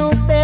no better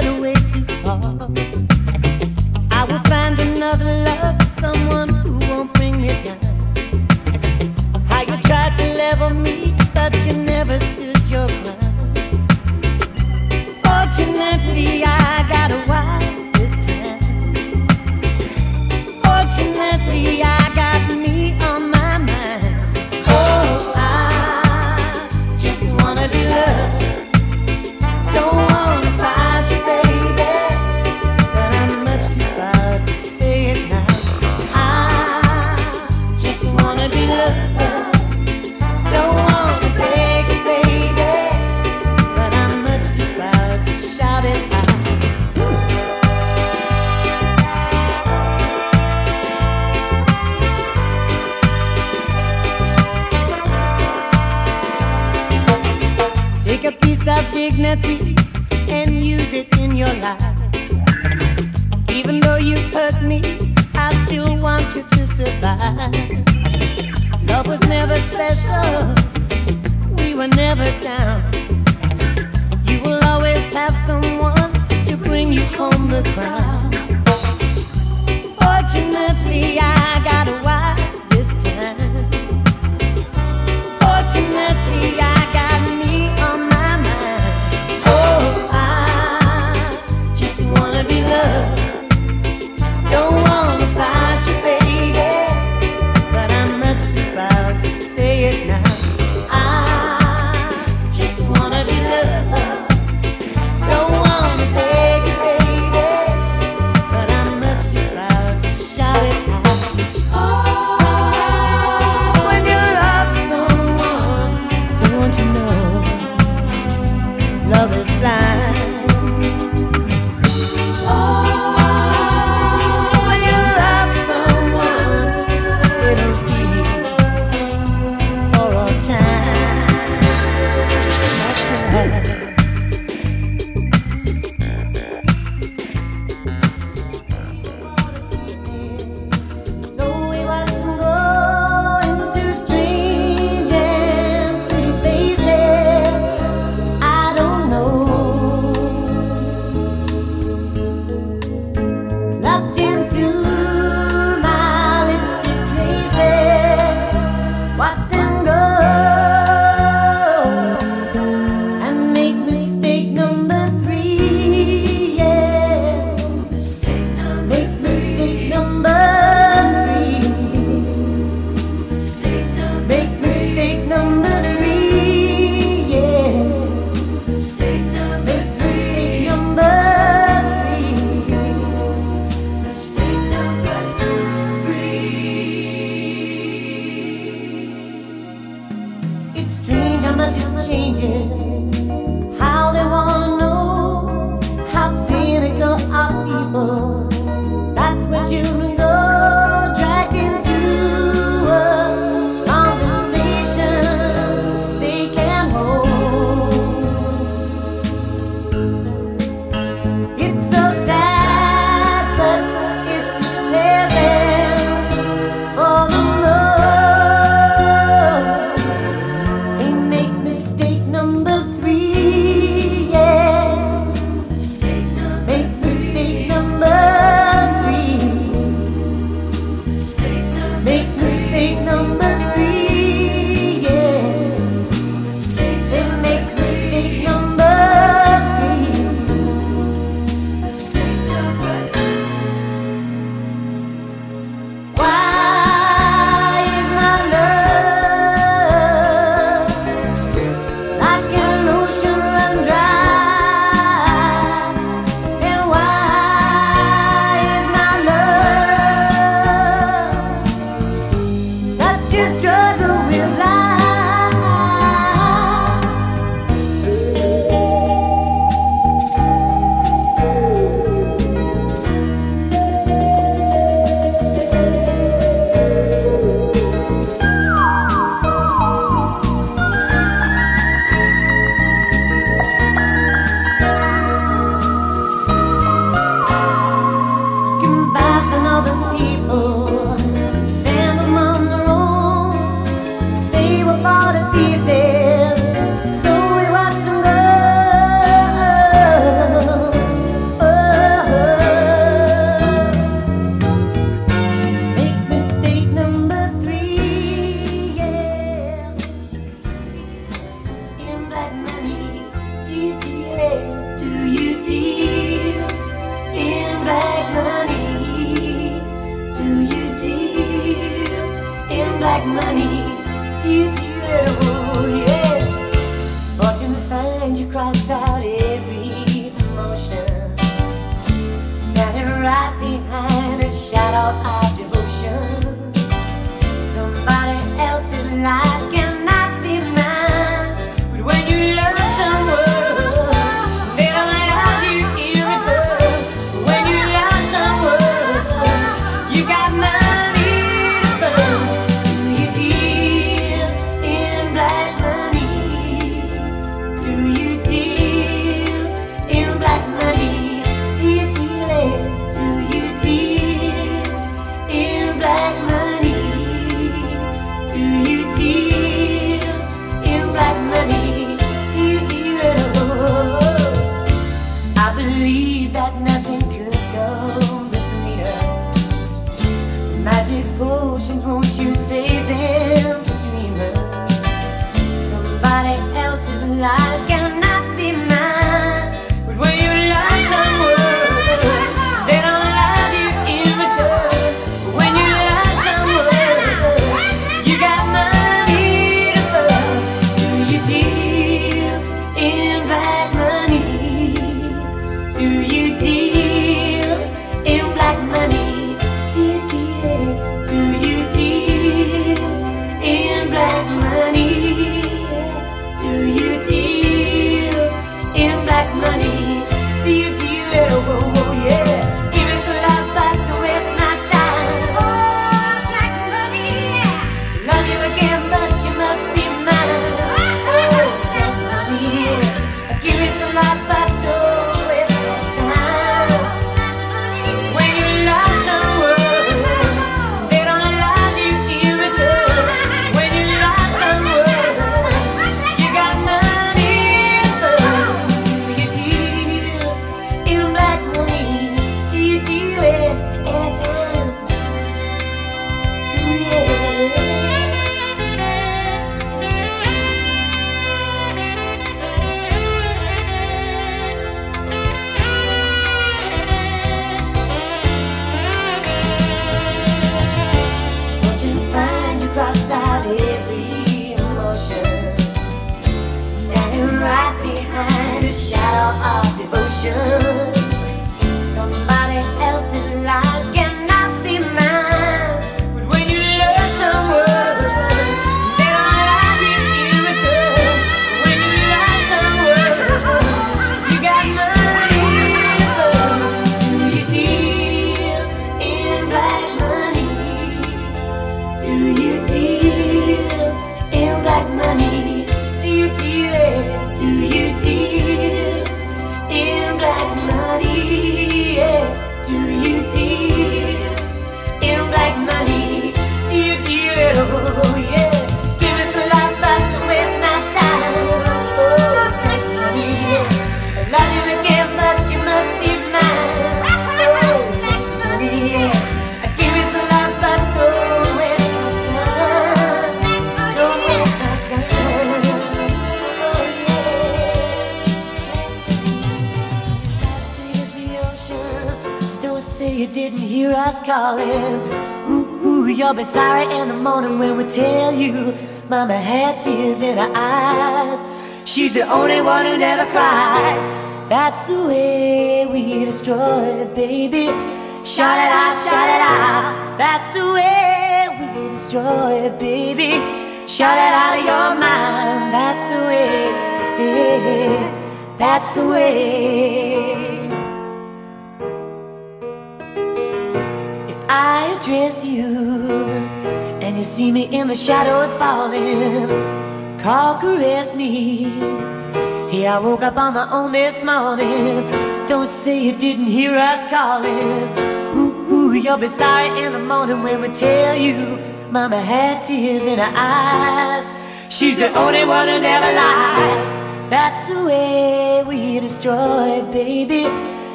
up on my own this morning. Don't say you didn't hear us calling. Ooh, ooh, you'll be sorry in the morning when we tell you. Mama had tears in her eyes. She's the only one who never lies. That's the way we destroy, baby.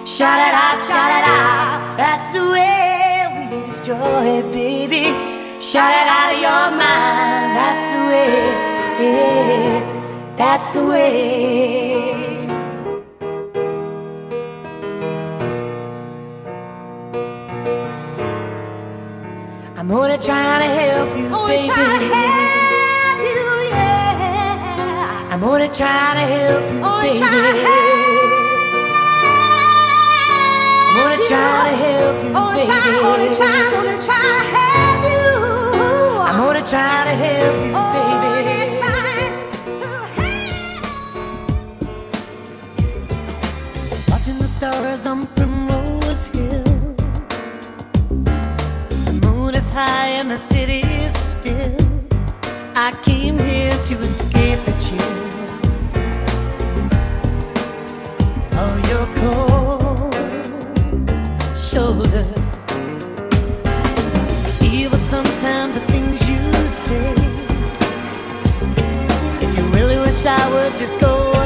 Shout it out, shout it out. That's the way destroy, baby. Shout it out of your mind. That's the way. That's the way. I'm only trying to help you, gonna baby. Trying to help you, yeah. I'm only trying to help you, gonna baby. Only trying to help you. Only trying, only trying, only trying to help you. I'm only try to help you, oh, baby. Help. Watching the stars on Primrose Hill. The moon is high and the city is still. I came here to escape the chill. wish I would just go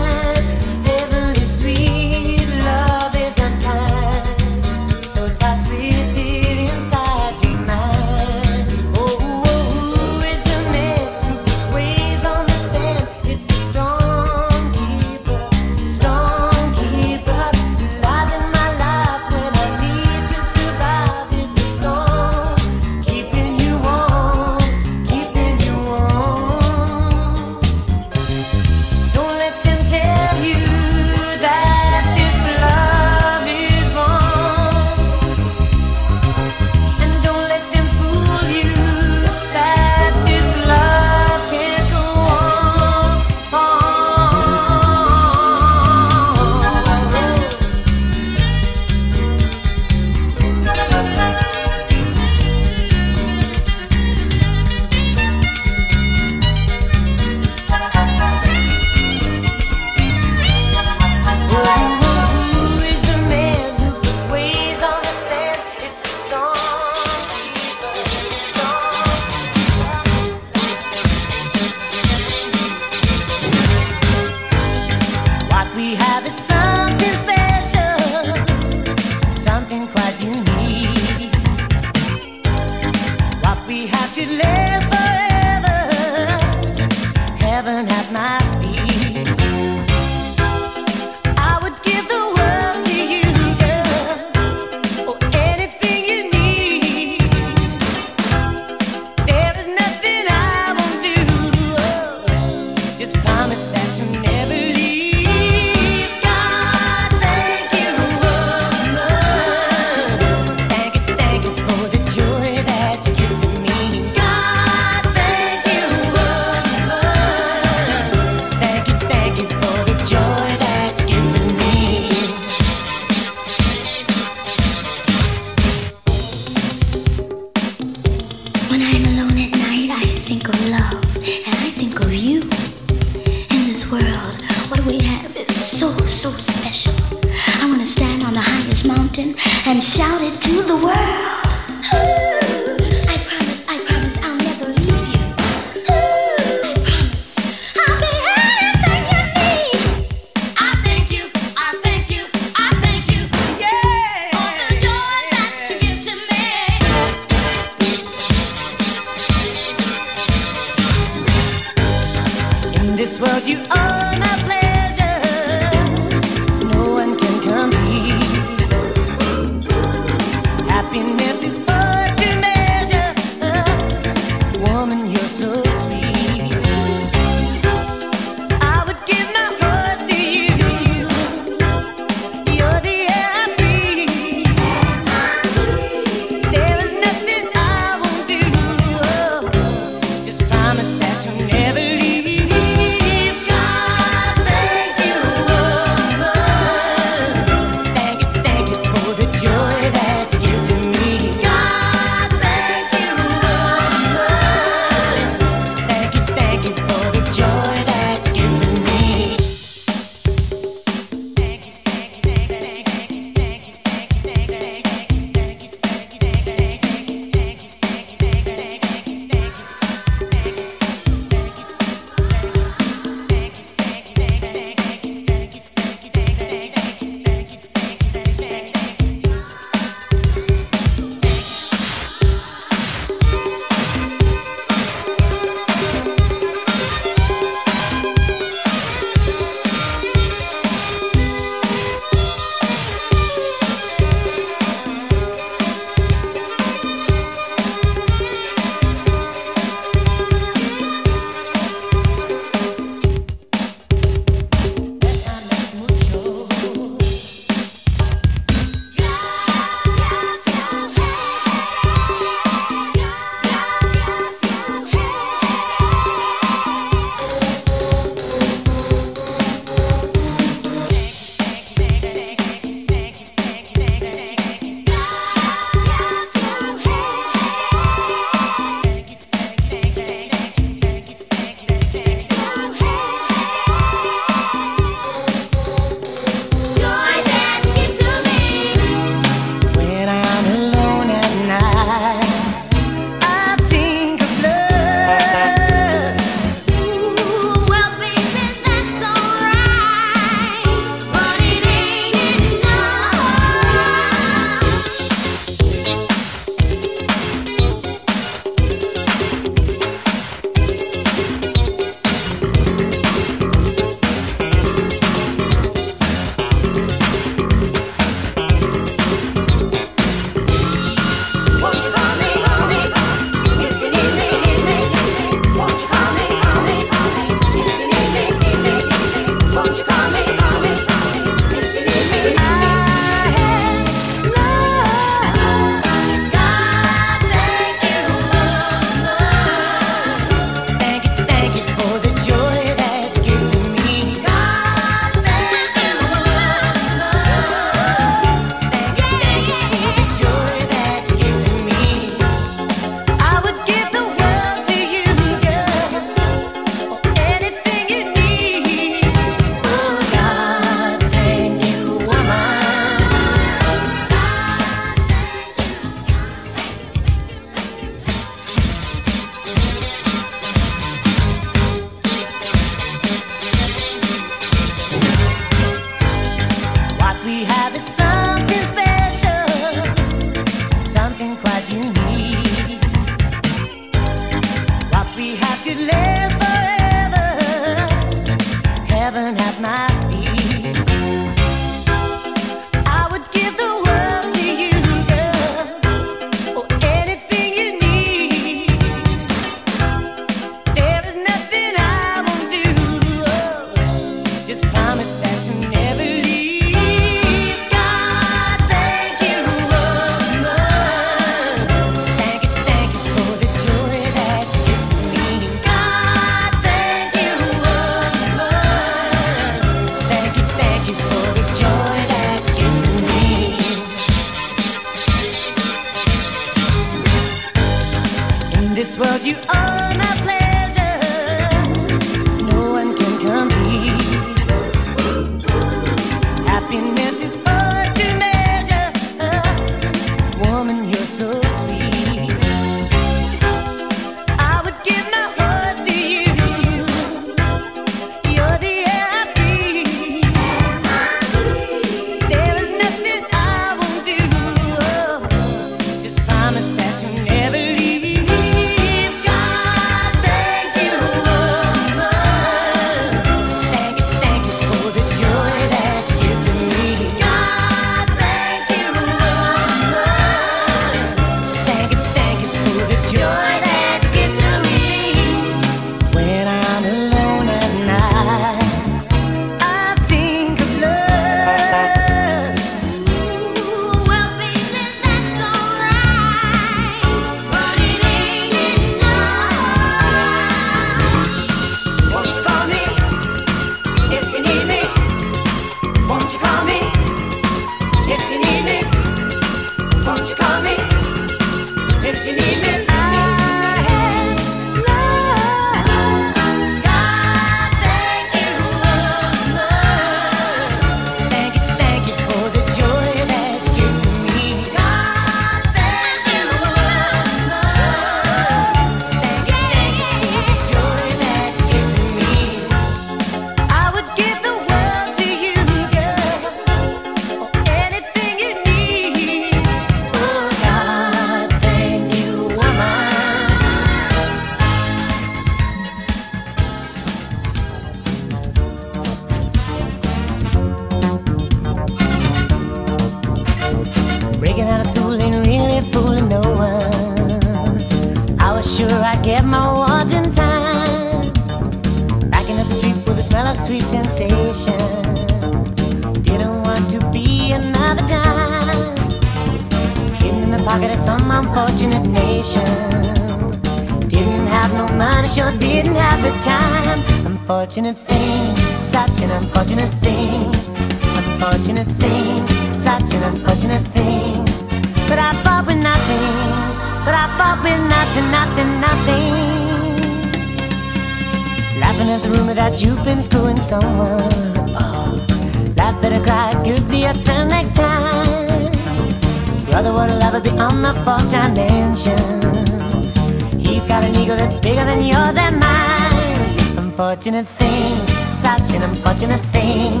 Unfortunate thing, such an unfortunate thing.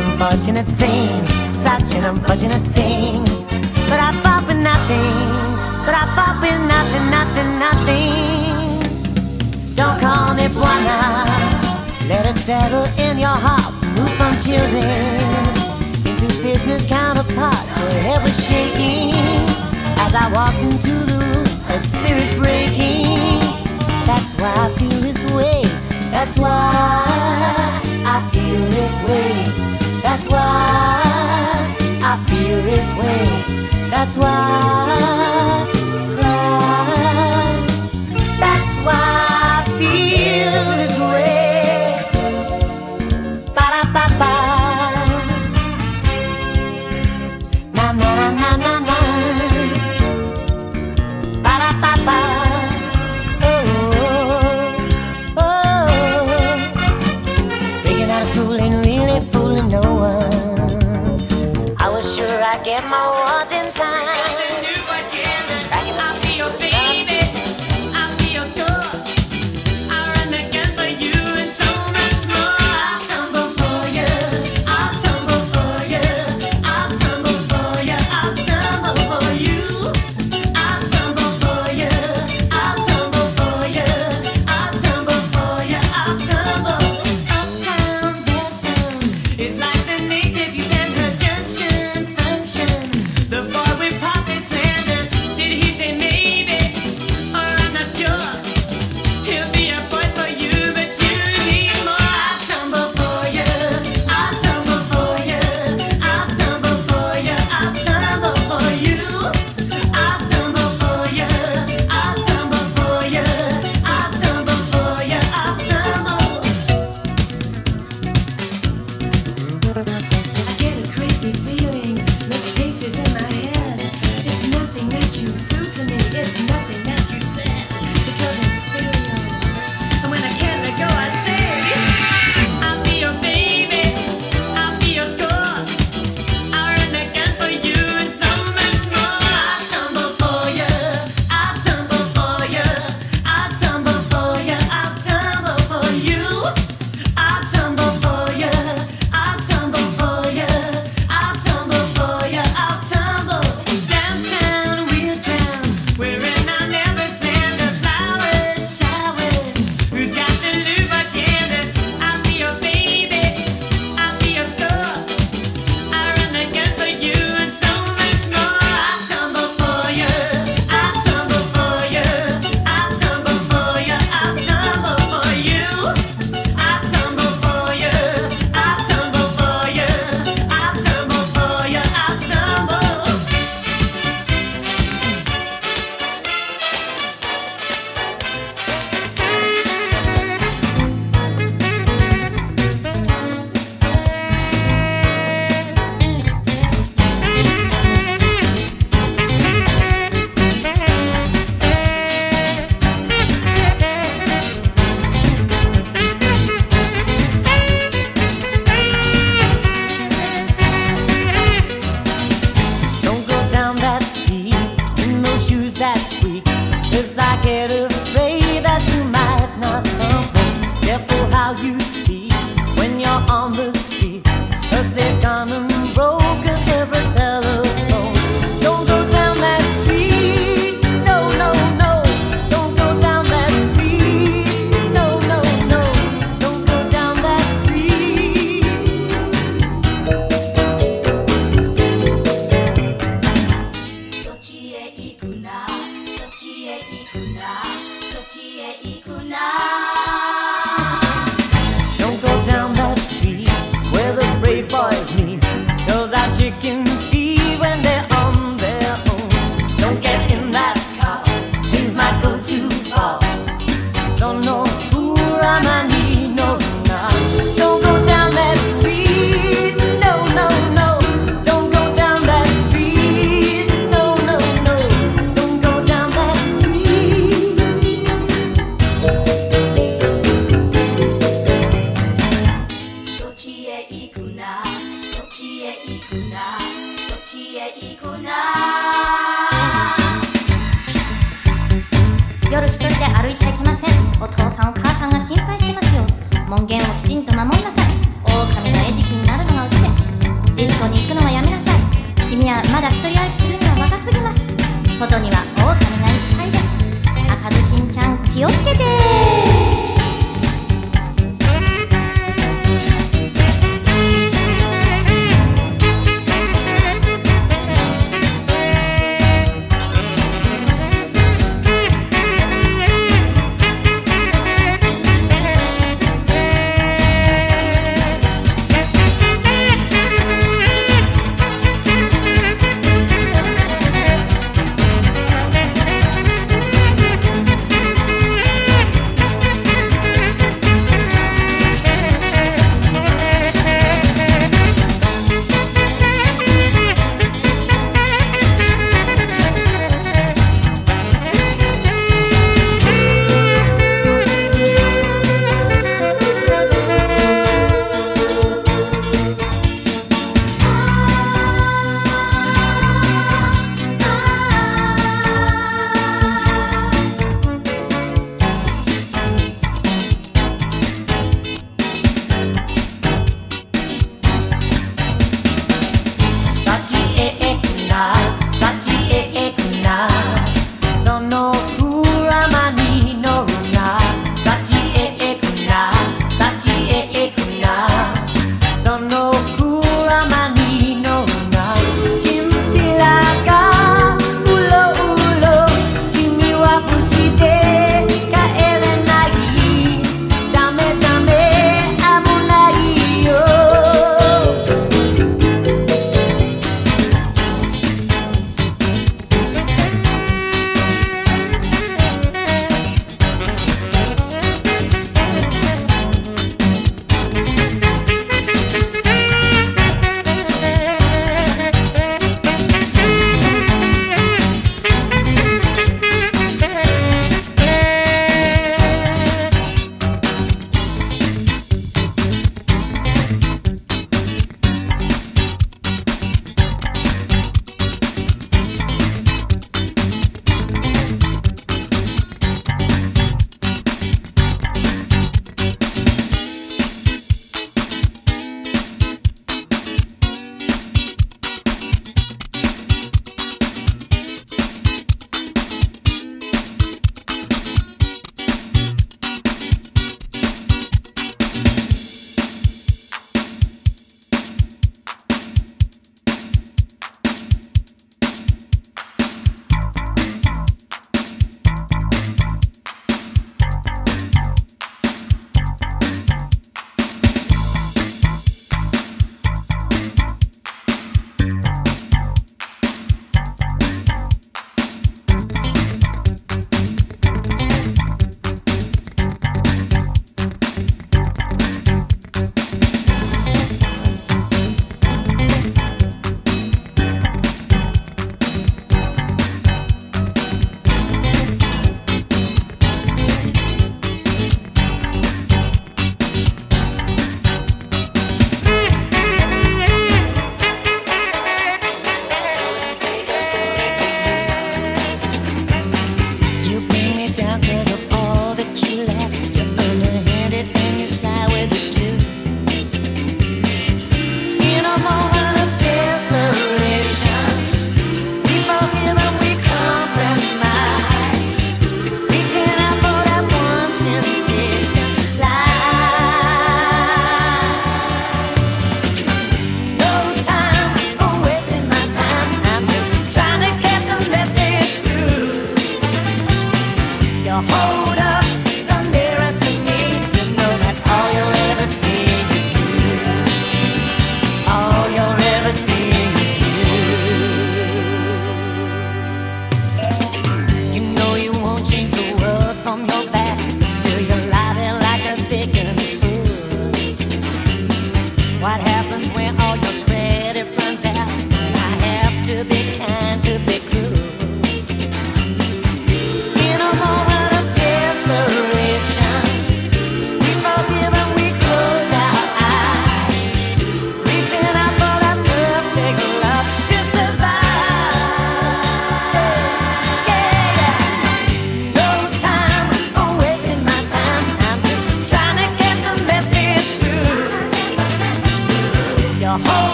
Unfortunate thing, such an unfortunate thing. But I fought for nothing, but I fought for nothing, nothing, nothing. Don't call me buena. Let it settle in your heart. Move from children into business counterparts. Your head was shaking as I walked into the room, a spirit breaking. That's why I feel this way. That's why I feel this way. That's why.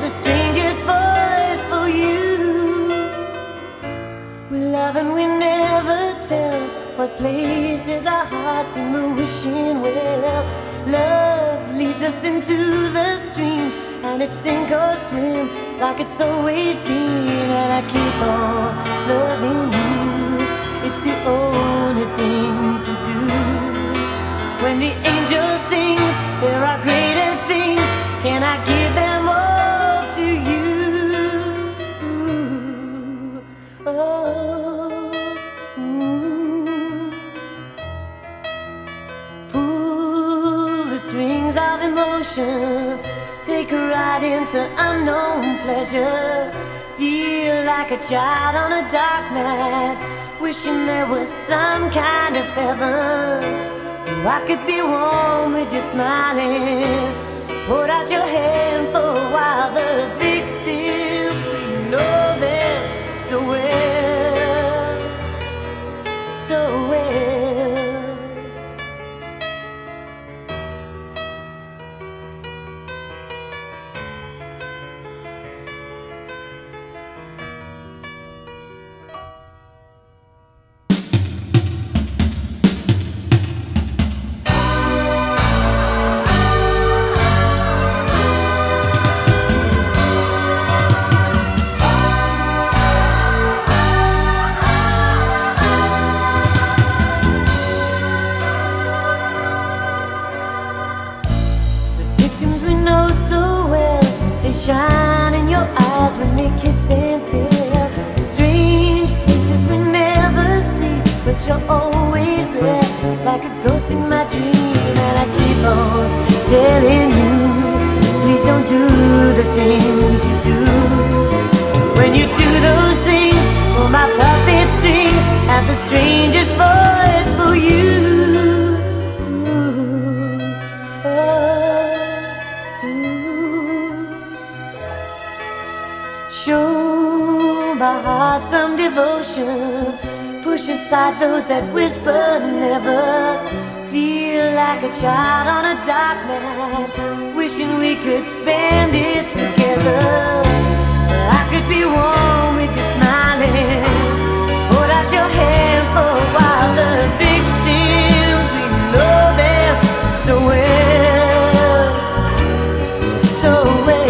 The strangers fight for you. We love and we never tell what places our hearts in the wishing well. Love leads us into the stream, and it's sink or swim like it's always been. And I keep on loving you. It's the only thing to do. When the angel sings, there are into unknown pleasure. Feel like a child on a dark night. Wishing there was some kind of heaven. Oh, I could be warm with you smiling. Hold out your hand for a while. The Keep telling you, please don't do the things you do. When you do those things, pull my puppet strings, have the strangers fight for you. Show my heart some devotion. Push aside those that whisper never. Like a child on a dark night. Wishing we could spend it together. I could be warm with you smiling. Hold out your hand for a while. The victims, we know them so well. So well.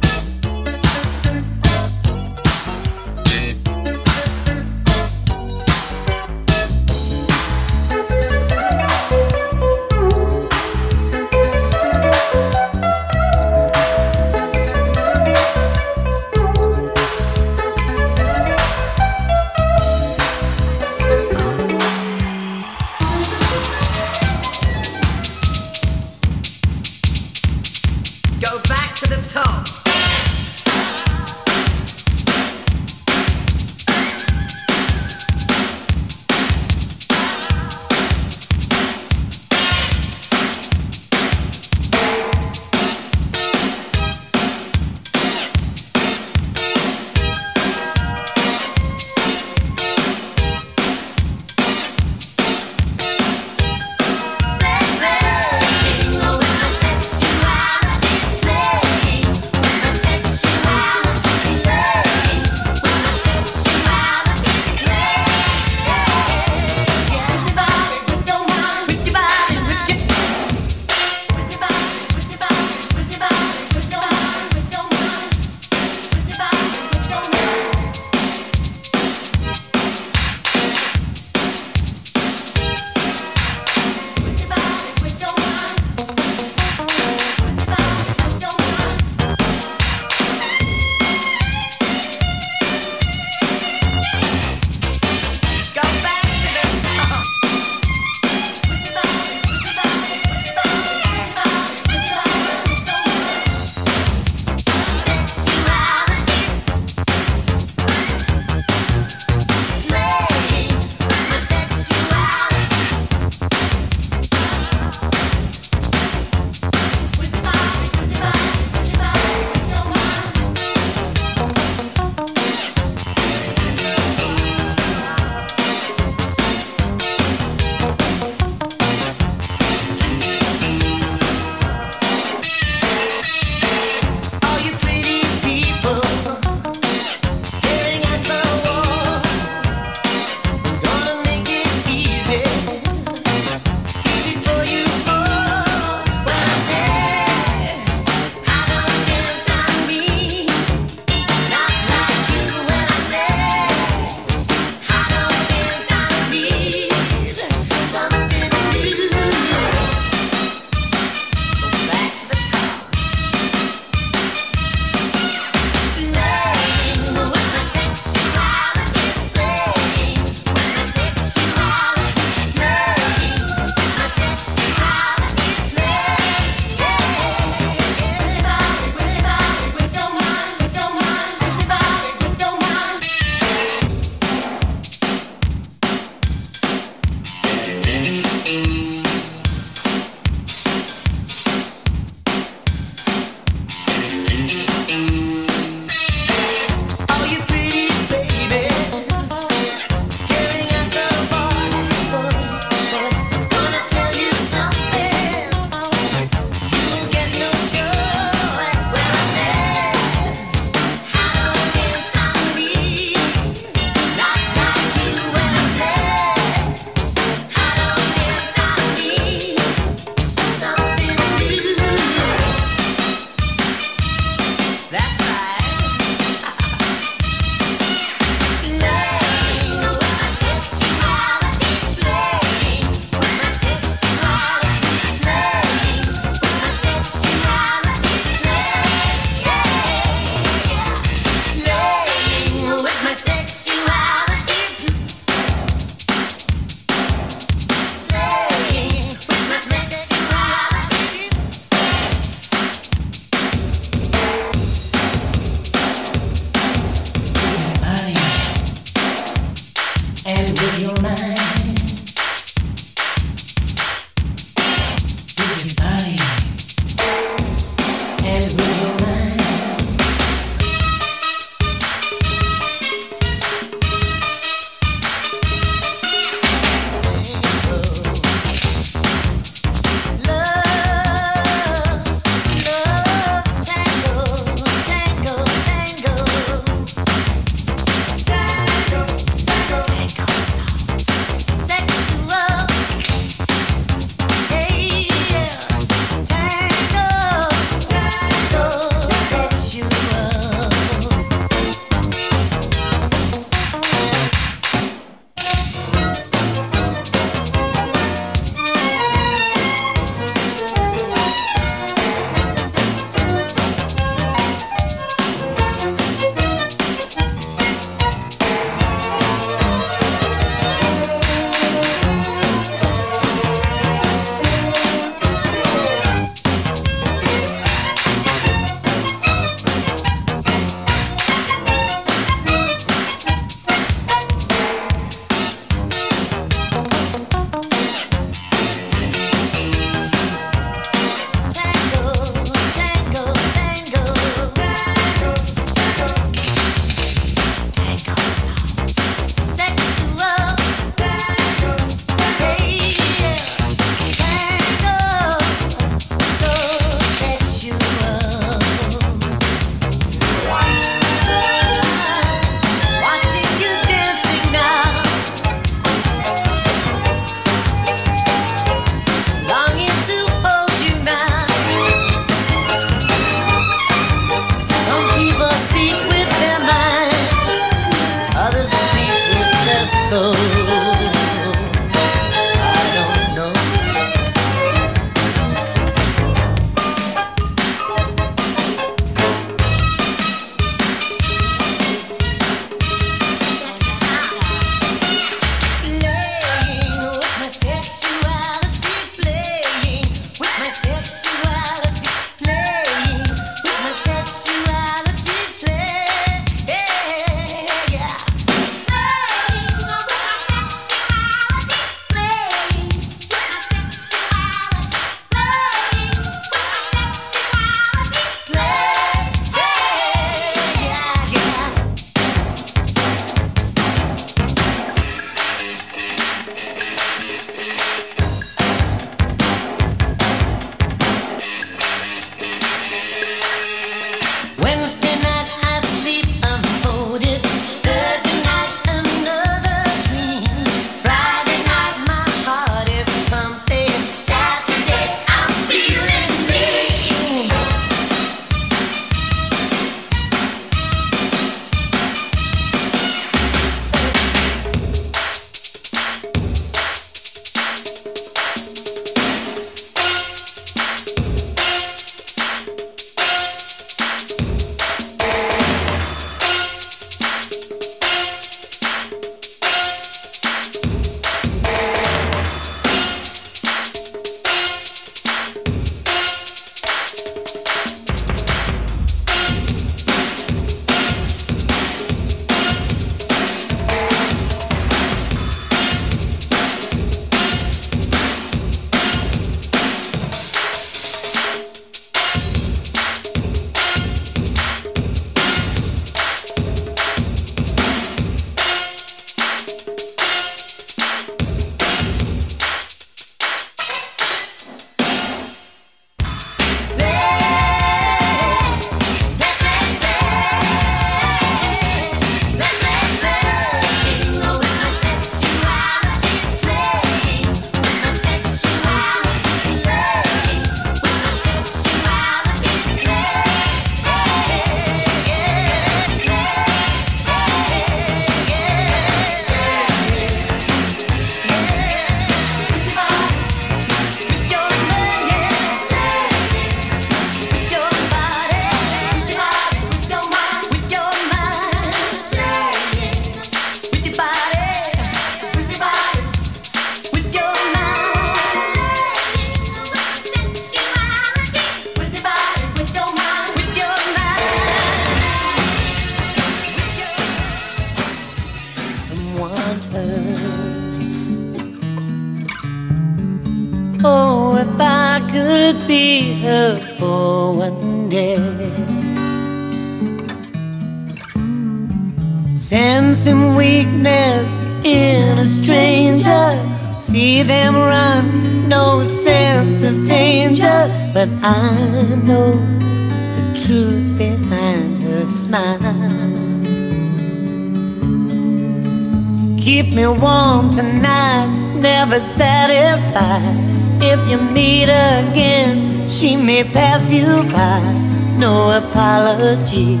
apologies,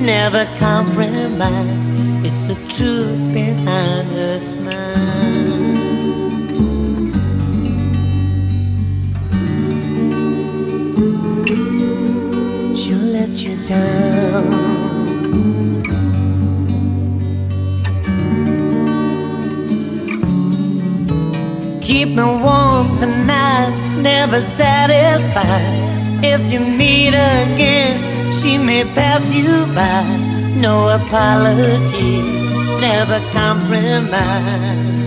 never compromise. It's the truth behind her smile. She'll let you down. Keep me warm tonight, never satisfied. If you meet again she may pass you by. No apology, never compromise.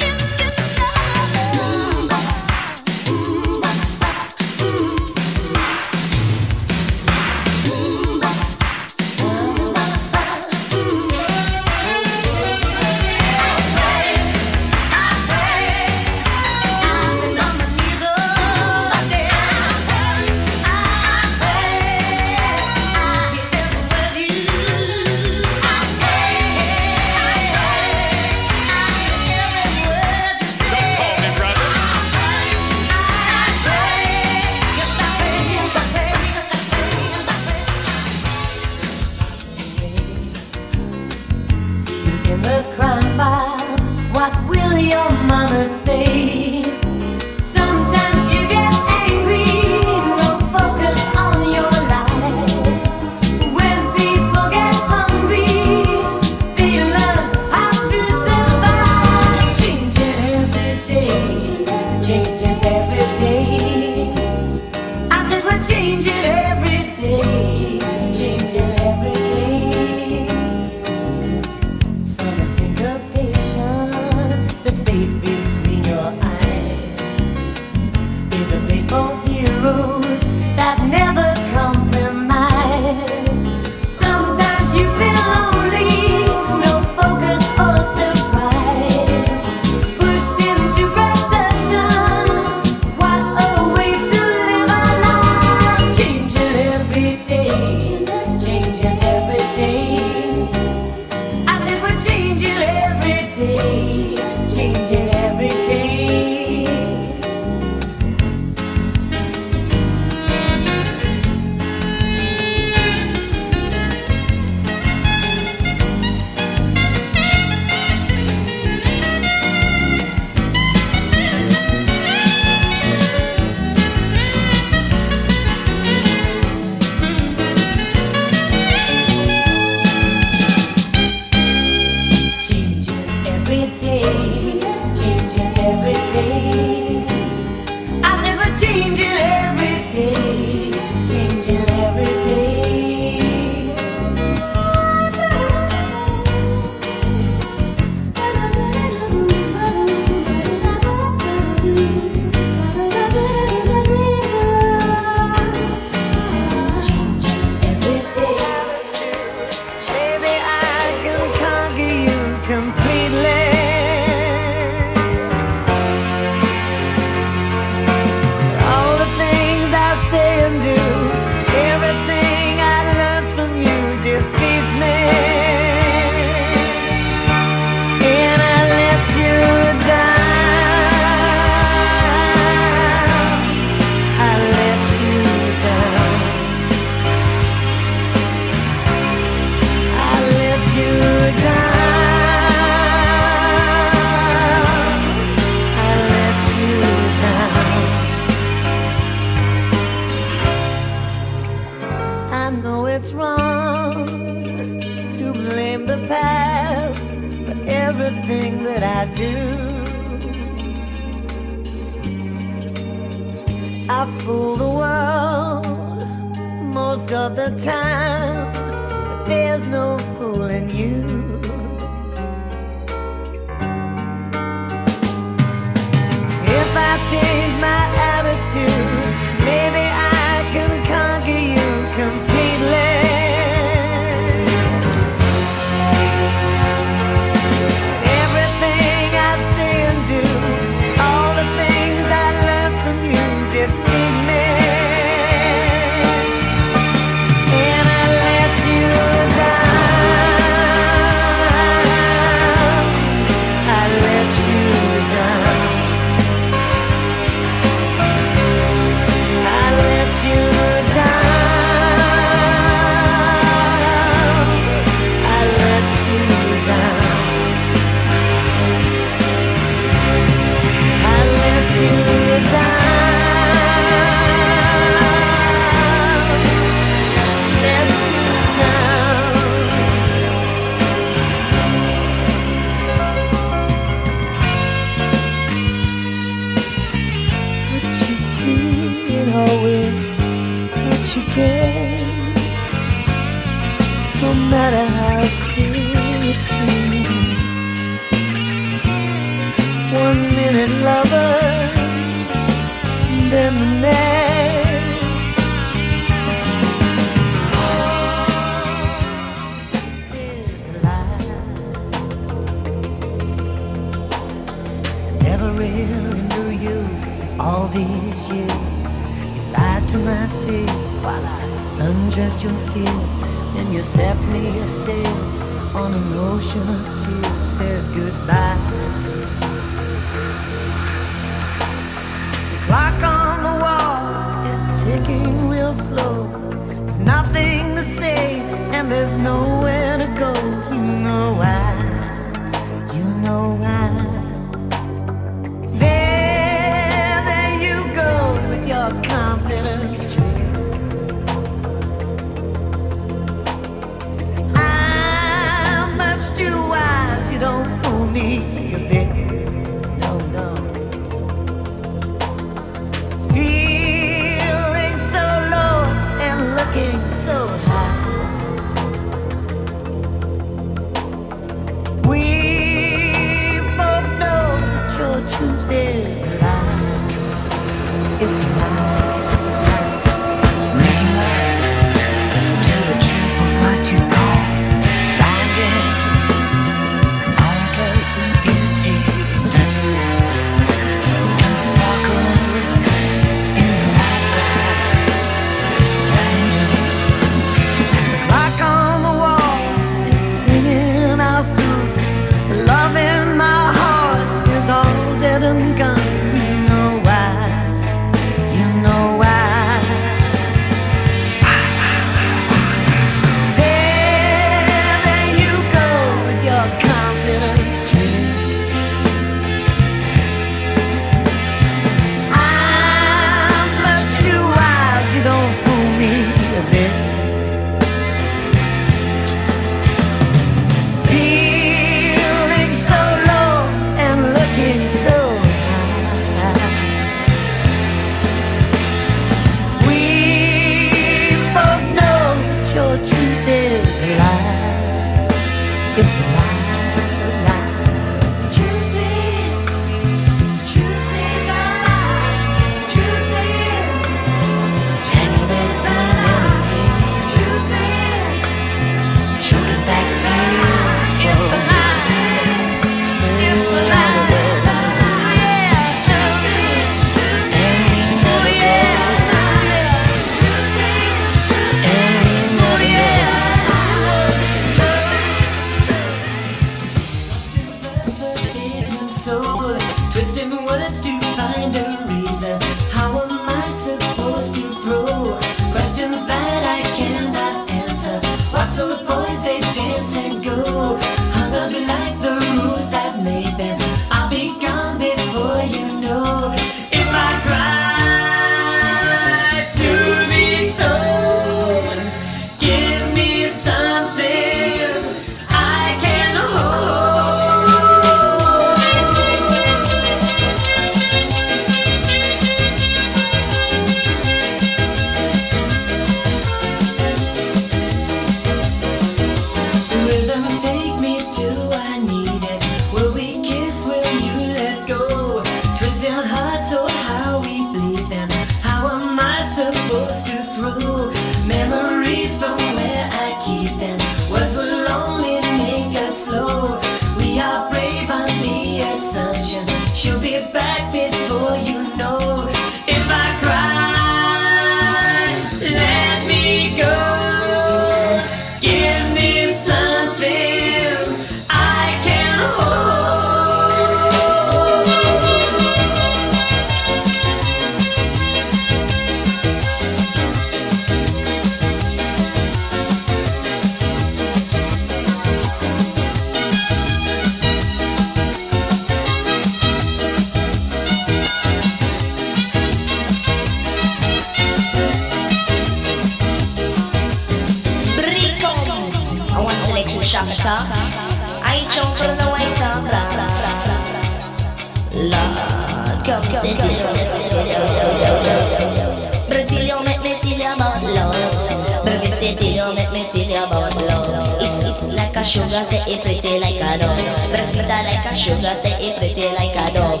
Sugar, say it pretty like a dog. But sweet like a sugar, say it pretty like a dog.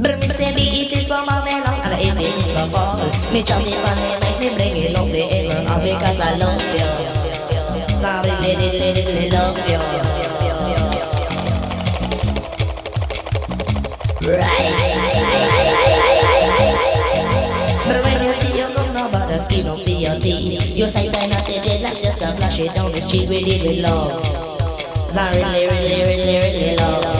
But me say be it is for my melon And if it is for fall Me chop it me make me bring it up the All because I love you you nothing, just a flash it down the street, Really, really love. love. Larry, Larry, Larry, Larry, love.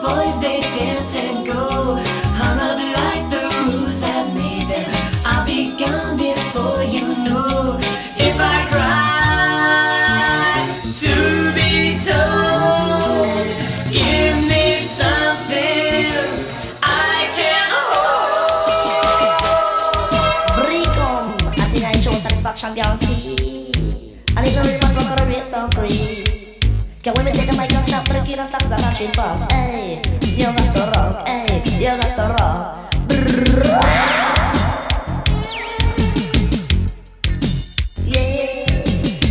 Boys, they dance and go. Hung up like the rules that made them. I'll be gone before you know. If I cry to be told, give me something I can hold. Freedom, I think I show satisfaction guarantee. And it's very much for a race of free. Can women take a mic and chop the kid and slap the machine pop? Hey, you got the rock, hey, you got the rock. Yeah,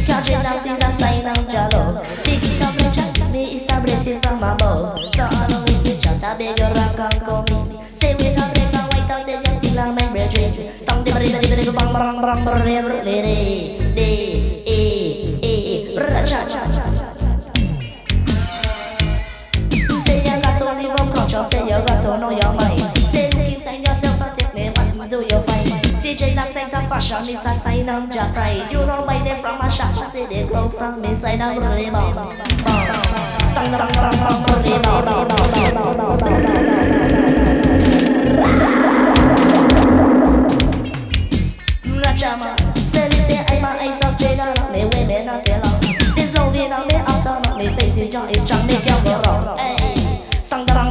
catching down since the sign of Jalo. Big it up and chat me is a blessing from above. So I know if you chat, I beg you rock and come in. Say we not break my white house, say just still on my brethren. Tong di bari di bari bang bang bang bang re re re re de e say you got to know your mind. Say look inside yourself and take me man, do you find? CJ Knox ain't a fashion, it's a sign of Jack pride. You don't buy them from a shop, I say they go from inside of really bomb. Rachama, say they say I'm a ice of on me, women not tell. This love in me, on me, faith in John is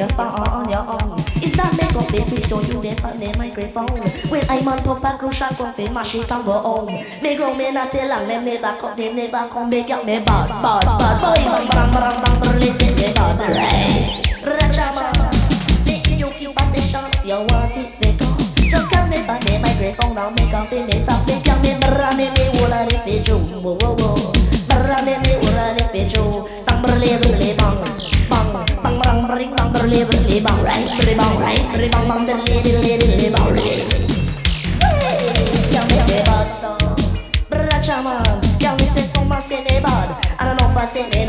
away young with on your own. It's not make up the twist, don't you dare on the microphone. When I'm on top of crucial coffee, mash it and go home. Me go me not tell and them never come, them never come back up me bad, bad, bad. Boy, bang, bang, bang, bang, bang, listen me bad, right? Rachama, a session, you want it, they come. Just come me back the microphone now, make up in the top, they come me, brah, me, me, wola, the fish, whoa, whoa, whoa. Brah, me, me, wola, the fish, tang, brle, brle, bang, bang, bang, bang, bang ring bang bang bang bang bang bang bad so Brachaman Yang ni say so much in the bad And I know for say the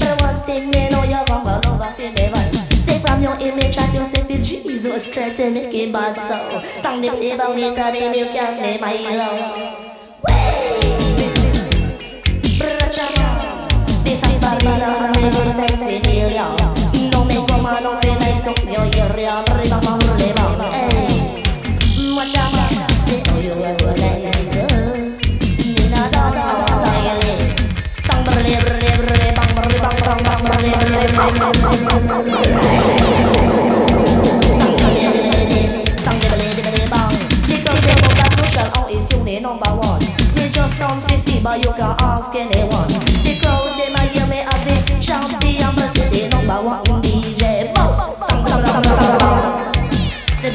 But one thing me know you come all over for the vibe Say from your image you say to Jesus Christ make it bad so Stand up the bang it and the milk and the Milo Brachaman This is bad man and I know sexy feel young mano se ne so io io re arriva eh bang bang bang bang you anyone. The crowd, they might hear me as the champion, but they number one in the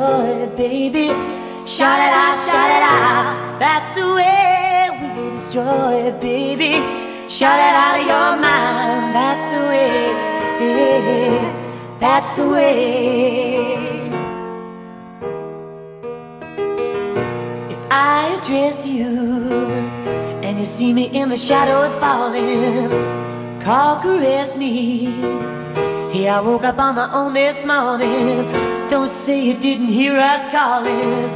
it, baby. Shout it out, shout it out. That's the way we destroy it, baby. Shout it out of your mind. That's the way. That's the way. If I address you and you see me in the shadows falling, call, caress me. Hey, I woke up on my own this morning. Don't say you didn't hear us calling.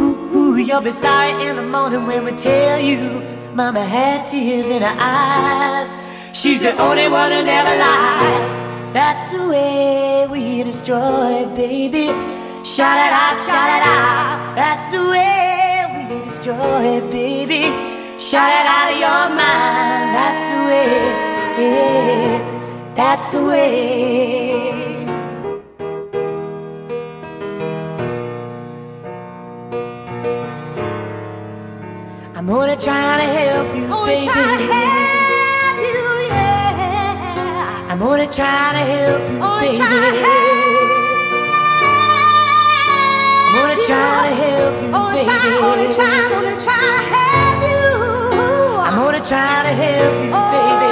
Ooh, ooh, you'll be sorry in the morning when we tell you Mama had tears in her eyes. She's the only one who never lies. That's the way we destroy, baby. Shout it out, shout it out. That's the way we destroy, baby. Shout it out of your mind. That's the way. That's the way. I'm gonna try to help you, baby. I'm gonna try to help you, baby. Trying to help I'm gonna help you, only baby. try to help you. I'm gonna try to help you, oh, baby.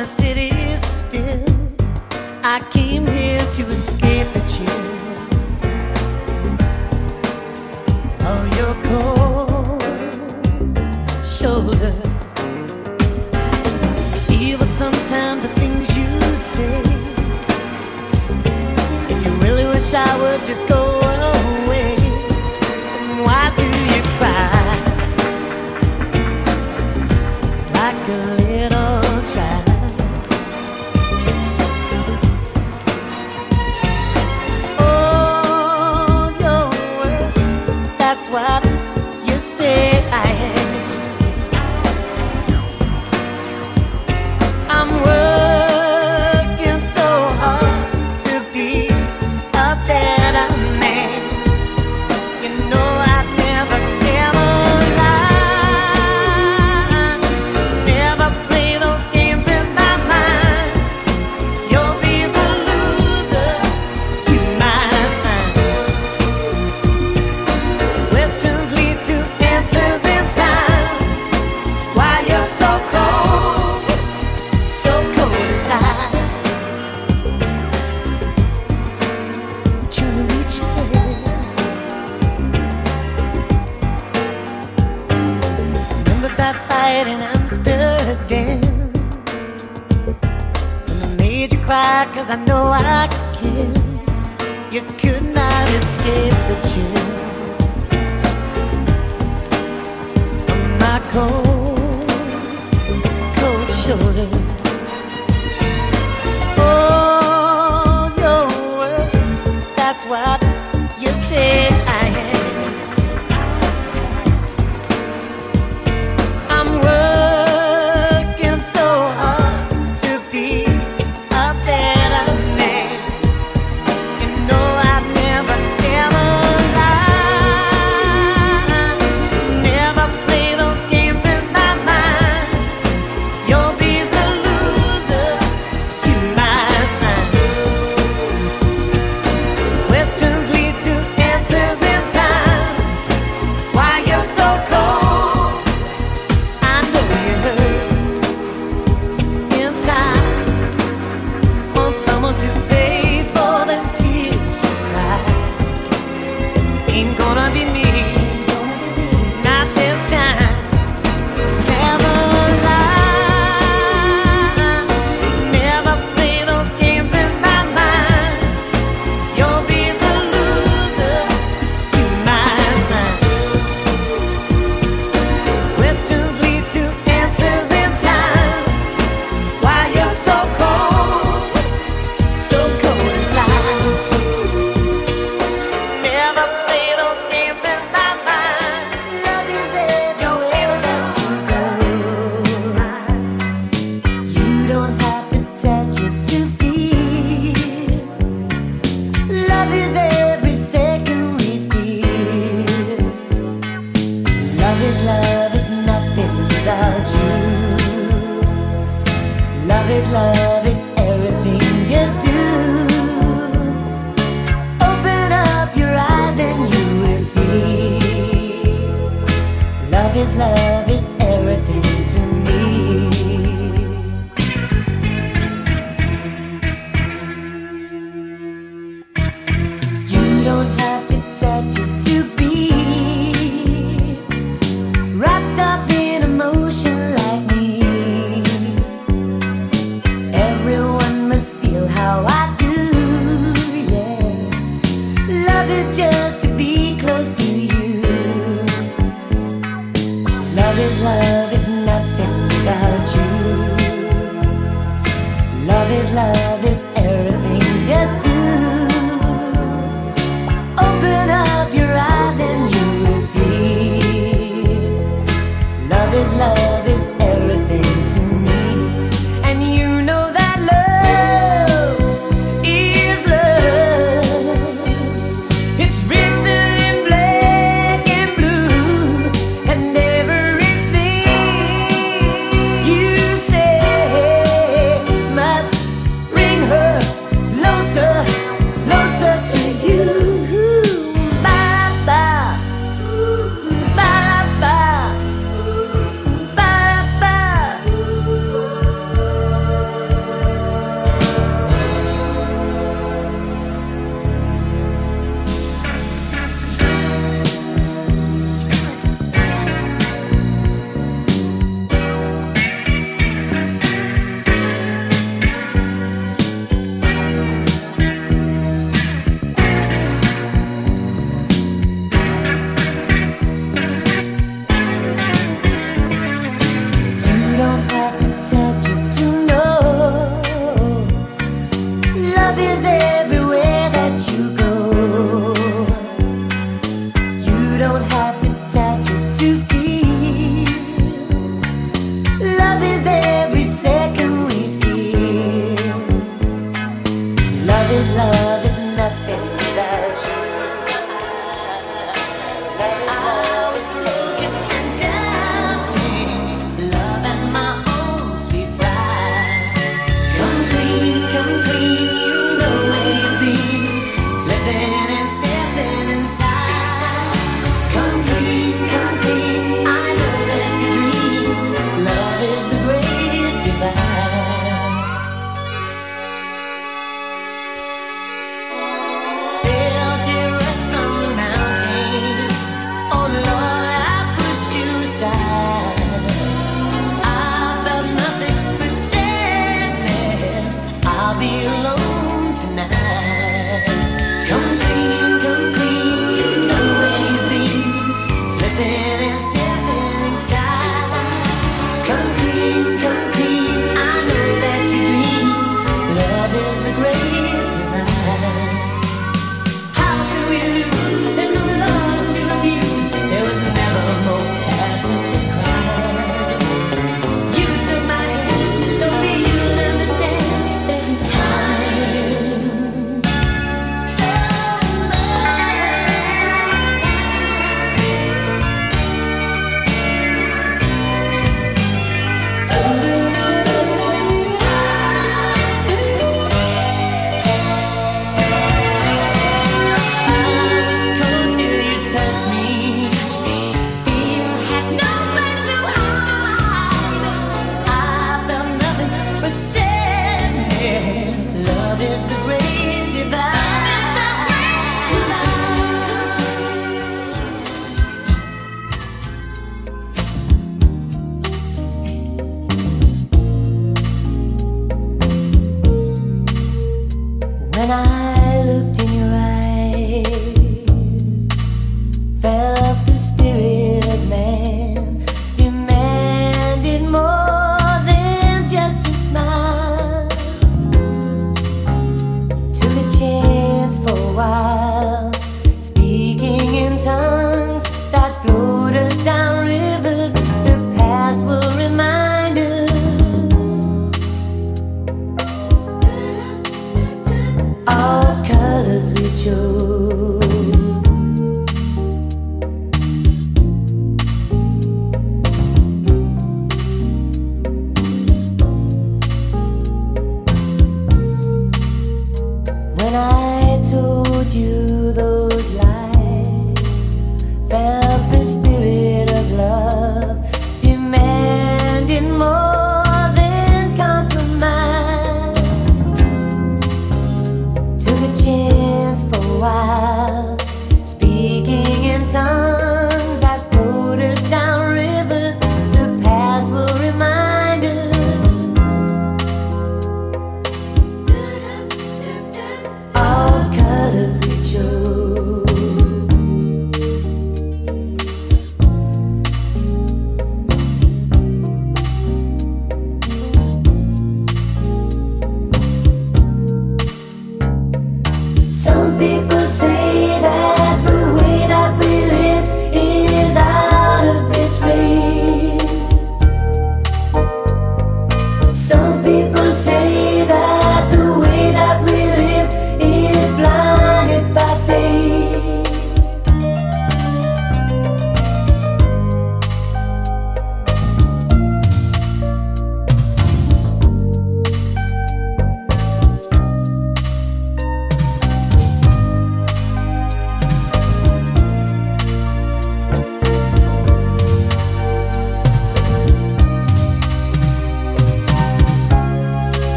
The city is still. I came here to escape the chill of your cold shoulder. Even sometimes the things you say. If you really wish I would just go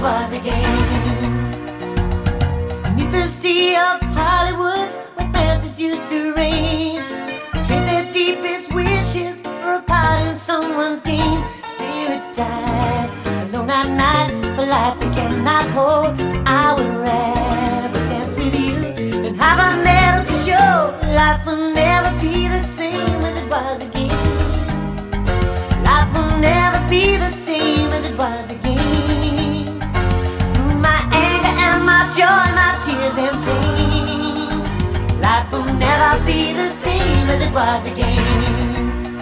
was again. Beneath the sea of Hollywood, where fancies used to reign, trade their deepest wishes for a part in someone's game. Spirits died alone at night, for life they cannot hold. I would rather dance with you than have a medal to show. Life will never be the same as it was again. Life will never be the same. joy, my tears and pain. Life will never be the same as it was again.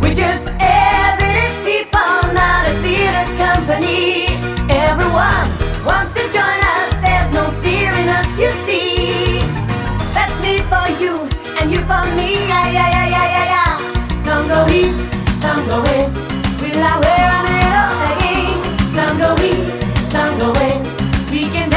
We're just everyday people, not a theater company. Everyone wants to join us, there's no fear in us, you see. That's me for you, and you for me, yeah, yeah, yeah, yeah, yeah, yeah. Some go east, some go west, Will I wear a medal? again. Some go east, some go west, we can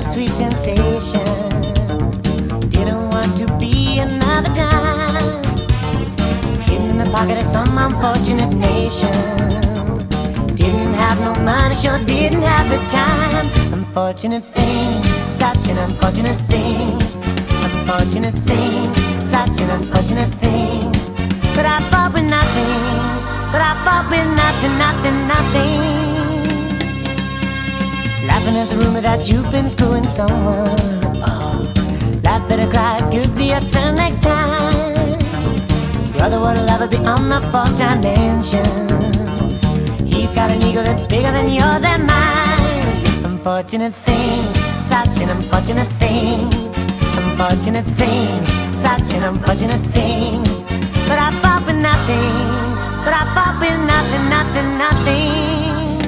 of sweet sensation. Didn't want to be another dime. Hidden in the pocket of some unfortunate nation. Didn't have no money, sure didn't have the time. Unfortunate thing, such an unfortunate thing. Unfortunate thing, such an unfortunate thing. But I fought with nothing. But I fought with nothing, nothing, nothing. Laughing at the rumor that you've been screwing someone. Oh, laugh that I cried could be a turn next time. Brother would lover be on the fourth dimension. He's got an ego that's bigger than yours and mine. Unfortunate thing, such an unfortunate thing. Unfortunate thing, such an unfortunate thing. But I fought for nothing. But I fought for nothing, nothing, nothing.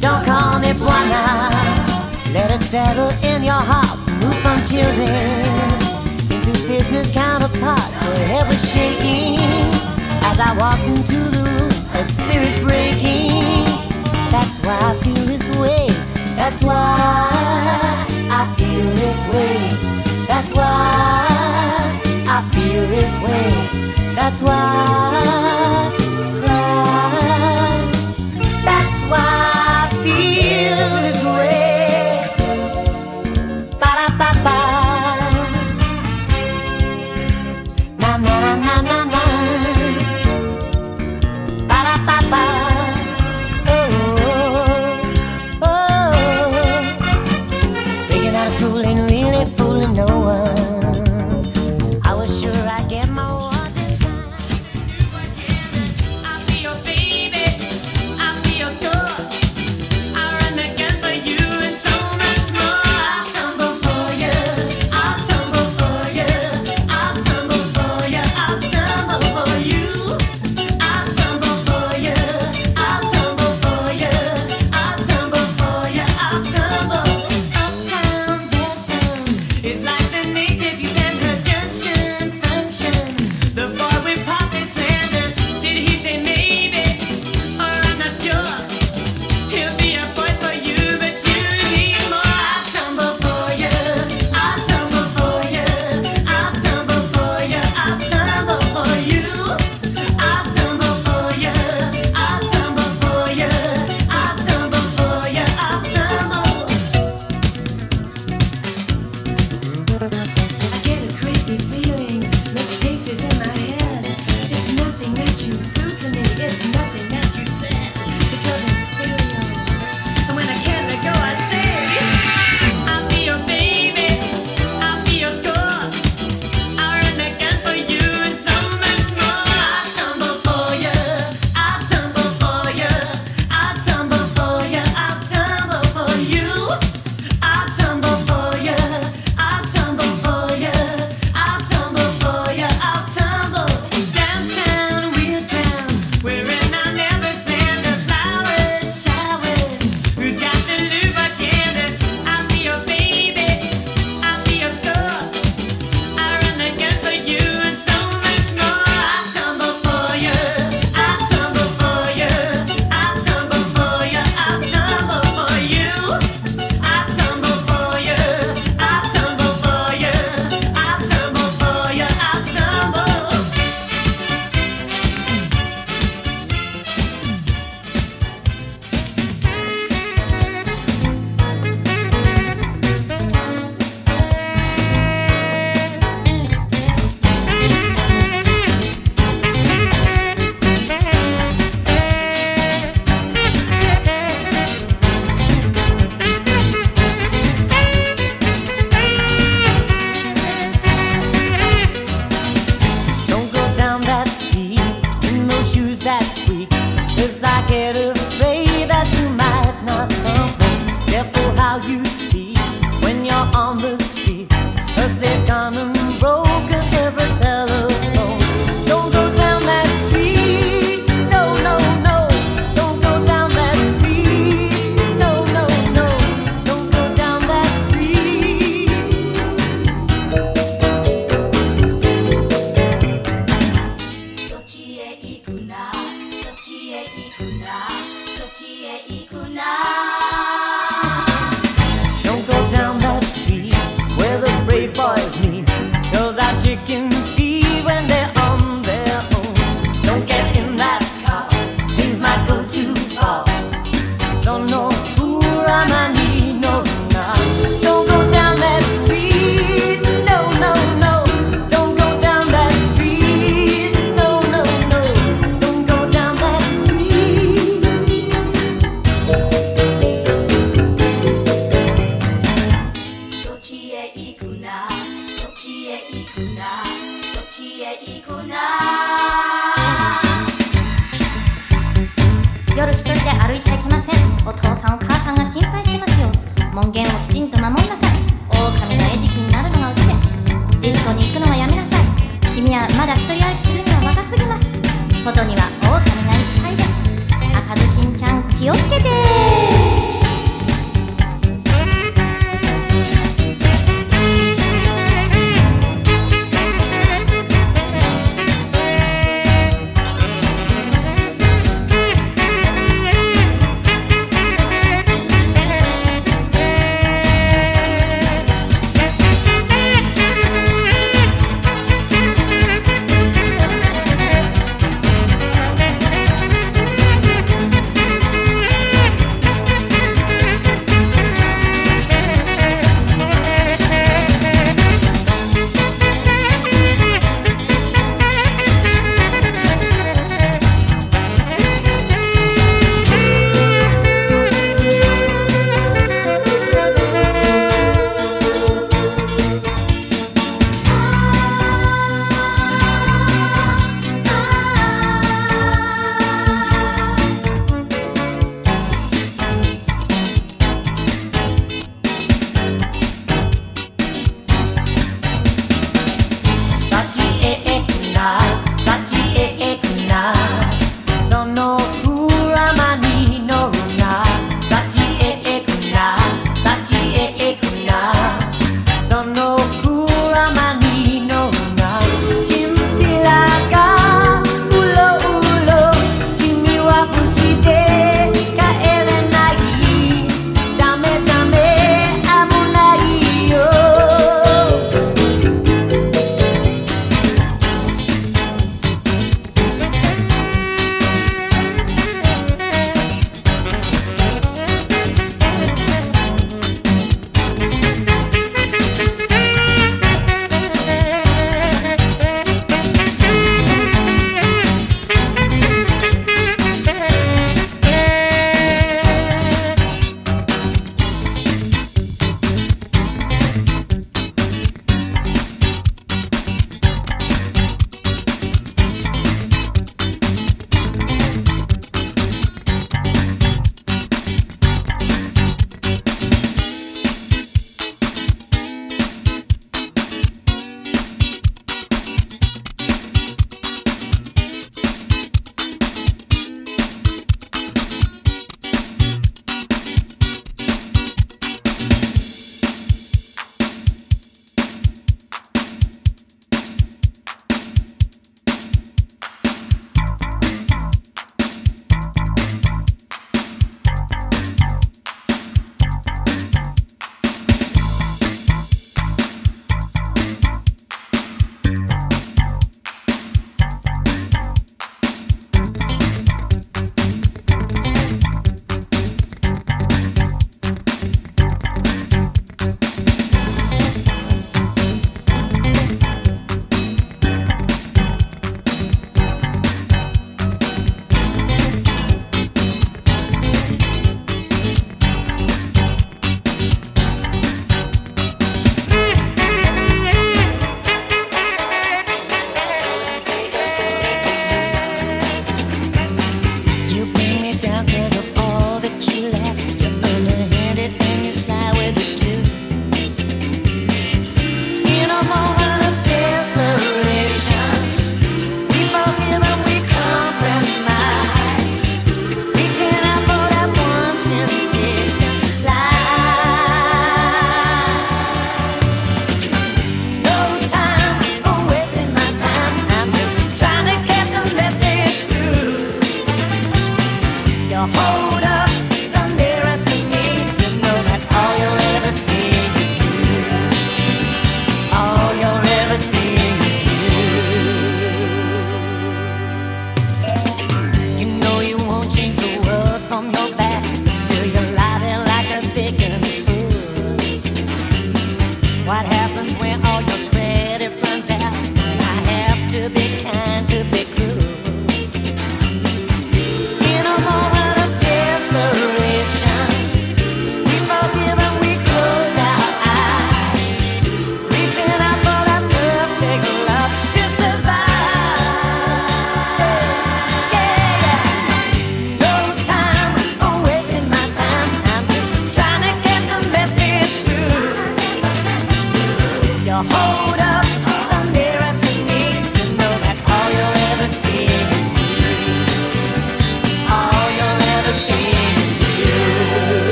Don't call marijuana. Let it settle in your heart. Move from children into business counterparts. Your head was shaking as I walked into the room. A spirit breaking. That's why I feel this way. That's why I feel this way. That's why I feel this way. That's why cry. That's why feel